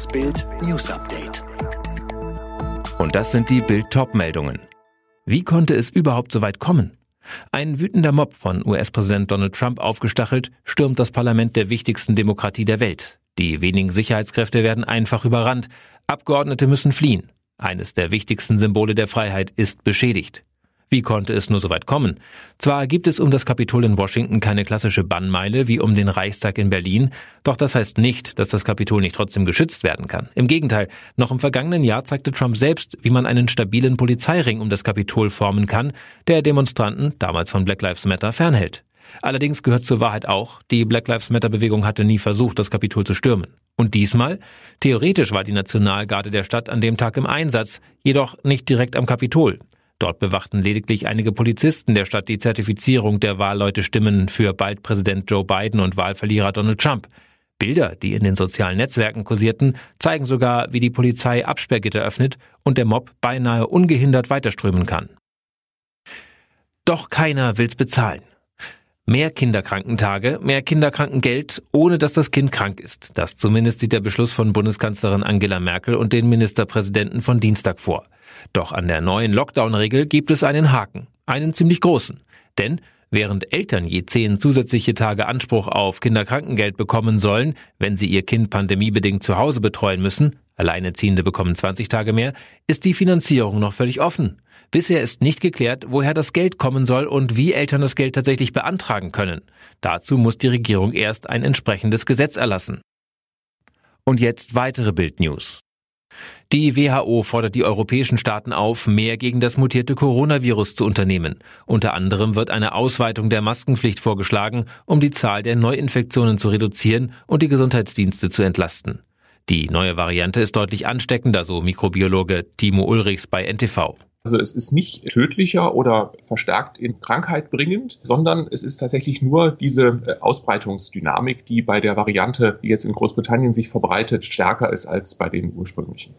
Das Bild News Update. Und das sind die Bild Top-Meldungen. Wie konnte es überhaupt so weit kommen? Ein wütender Mob von US-Präsident Donald Trump aufgestachelt, stürmt das Parlament der wichtigsten Demokratie der Welt. Die wenigen Sicherheitskräfte werden einfach überrannt. Abgeordnete müssen fliehen. Eines der wichtigsten Symbole der Freiheit ist beschädigt. Wie konnte es nur so weit kommen? Zwar gibt es um das Kapitol in Washington keine klassische Bannmeile wie um den Reichstag in Berlin, doch das heißt nicht, dass das Kapitol nicht trotzdem geschützt werden kann. Im Gegenteil, noch im vergangenen Jahr zeigte Trump selbst, wie man einen stabilen Polizeiring um das Kapitol formen kann, der Demonstranten, damals von Black Lives Matter, fernhält. Allerdings gehört zur Wahrheit auch, die Black Lives Matter Bewegung hatte nie versucht, das Kapitol zu stürmen. Und diesmal? Theoretisch war die Nationalgarde der Stadt an dem Tag im Einsatz, jedoch nicht direkt am Kapitol. Dort bewachten lediglich einige Polizisten der Stadt die Zertifizierung der Wahlleute Stimmen für bald Präsident Joe Biden und Wahlverlierer Donald Trump. Bilder, die in den sozialen Netzwerken kursierten, zeigen sogar, wie die Polizei Absperrgitter öffnet und der Mob beinahe ungehindert weiterströmen kann. Doch keiner will's bezahlen. Mehr Kinderkrankentage, mehr Kinderkrankengeld, ohne dass das Kind krank ist. Das zumindest sieht der Beschluss von Bundeskanzlerin Angela Merkel und den Ministerpräsidenten von Dienstag vor. Doch an der neuen Lockdown-Regel gibt es einen Haken, einen ziemlich großen. Denn während Eltern je zehn zusätzliche Tage Anspruch auf Kinderkrankengeld bekommen sollen, wenn sie ihr Kind pandemiebedingt zu Hause betreuen müssen, Alleinerziehende bekommen 20 Tage mehr, ist die Finanzierung noch völlig offen. Bisher ist nicht geklärt, woher das Geld kommen soll und wie Eltern das Geld tatsächlich beantragen können. Dazu muss die Regierung erst ein entsprechendes Gesetz erlassen. Und jetzt weitere Bildnews. Die WHO fordert die europäischen Staaten auf, mehr gegen das mutierte Coronavirus zu unternehmen. Unter anderem wird eine Ausweitung der Maskenpflicht vorgeschlagen, um die Zahl der Neuinfektionen zu reduzieren und die Gesundheitsdienste zu entlasten. Die neue Variante ist deutlich ansteckender, so Mikrobiologe Timo Ulrichs bei NTV. Also es ist nicht tödlicher oder verstärkt in Krankheit bringend, sondern es ist tatsächlich nur diese äh, Ausbreitungsdynamik, die bei der Variante, die jetzt in Großbritannien sich verbreitet, stärker ist als bei den ursprünglichen.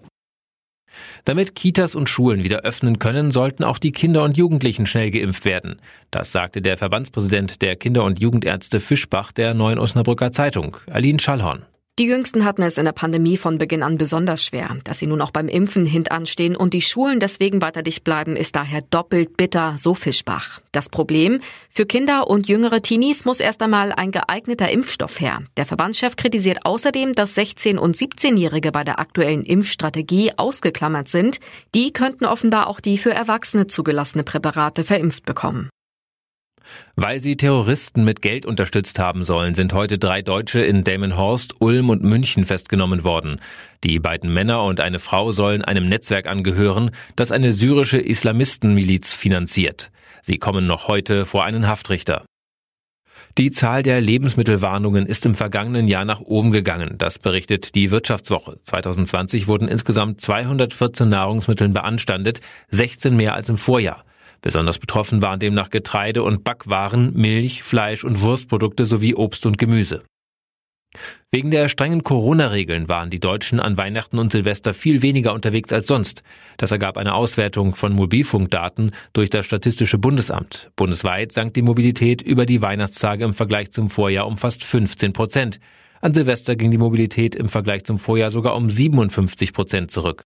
Damit Kitas und Schulen wieder öffnen können, sollten auch die Kinder und Jugendlichen schnell geimpft werden. Das sagte der Verbandspräsident der Kinder- und Jugendärzte Fischbach der Neuen Osnabrücker Zeitung, Aline Schallhorn. Die Jüngsten hatten es in der Pandemie von Beginn an besonders schwer. Dass sie nun auch beim Impfen hintanstehen und die Schulen deswegen weiter dicht bleiben, ist daher doppelt bitter, so Fischbach. Das Problem? Für Kinder und jüngere Teenies muss erst einmal ein geeigneter Impfstoff her. Der Verbandschef kritisiert außerdem, dass 16- und 17-Jährige bei der aktuellen Impfstrategie ausgeklammert sind. Die könnten offenbar auch die für Erwachsene zugelassene Präparate verimpft bekommen. Weil sie Terroristen mit Geld unterstützt haben sollen, sind heute drei Deutsche in Delmenhorst, Ulm und München festgenommen worden. Die beiden Männer und eine Frau sollen einem Netzwerk angehören, das eine syrische Islamistenmiliz finanziert. Sie kommen noch heute vor einen Haftrichter. Die Zahl der Lebensmittelwarnungen ist im vergangenen Jahr nach oben gegangen. Das berichtet die Wirtschaftswoche. 2020 wurden insgesamt 214 Nahrungsmitteln beanstandet, 16 mehr als im Vorjahr. Besonders betroffen waren demnach Getreide und Backwaren, Milch, Fleisch und Wurstprodukte sowie Obst und Gemüse. Wegen der strengen Corona-Regeln waren die Deutschen an Weihnachten und Silvester viel weniger unterwegs als sonst. Das ergab eine Auswertung von Mobilfunkdaten durch das Statistische Bundesamt. Bundesweit sank die Mobilität über die Weihnachtstage im Vergleich zum Vorjahr um fast 15 Prozent. An Silvester ging die Mobilität im Vergleich zum Vorjahr sogar um 57 Prozent zurück.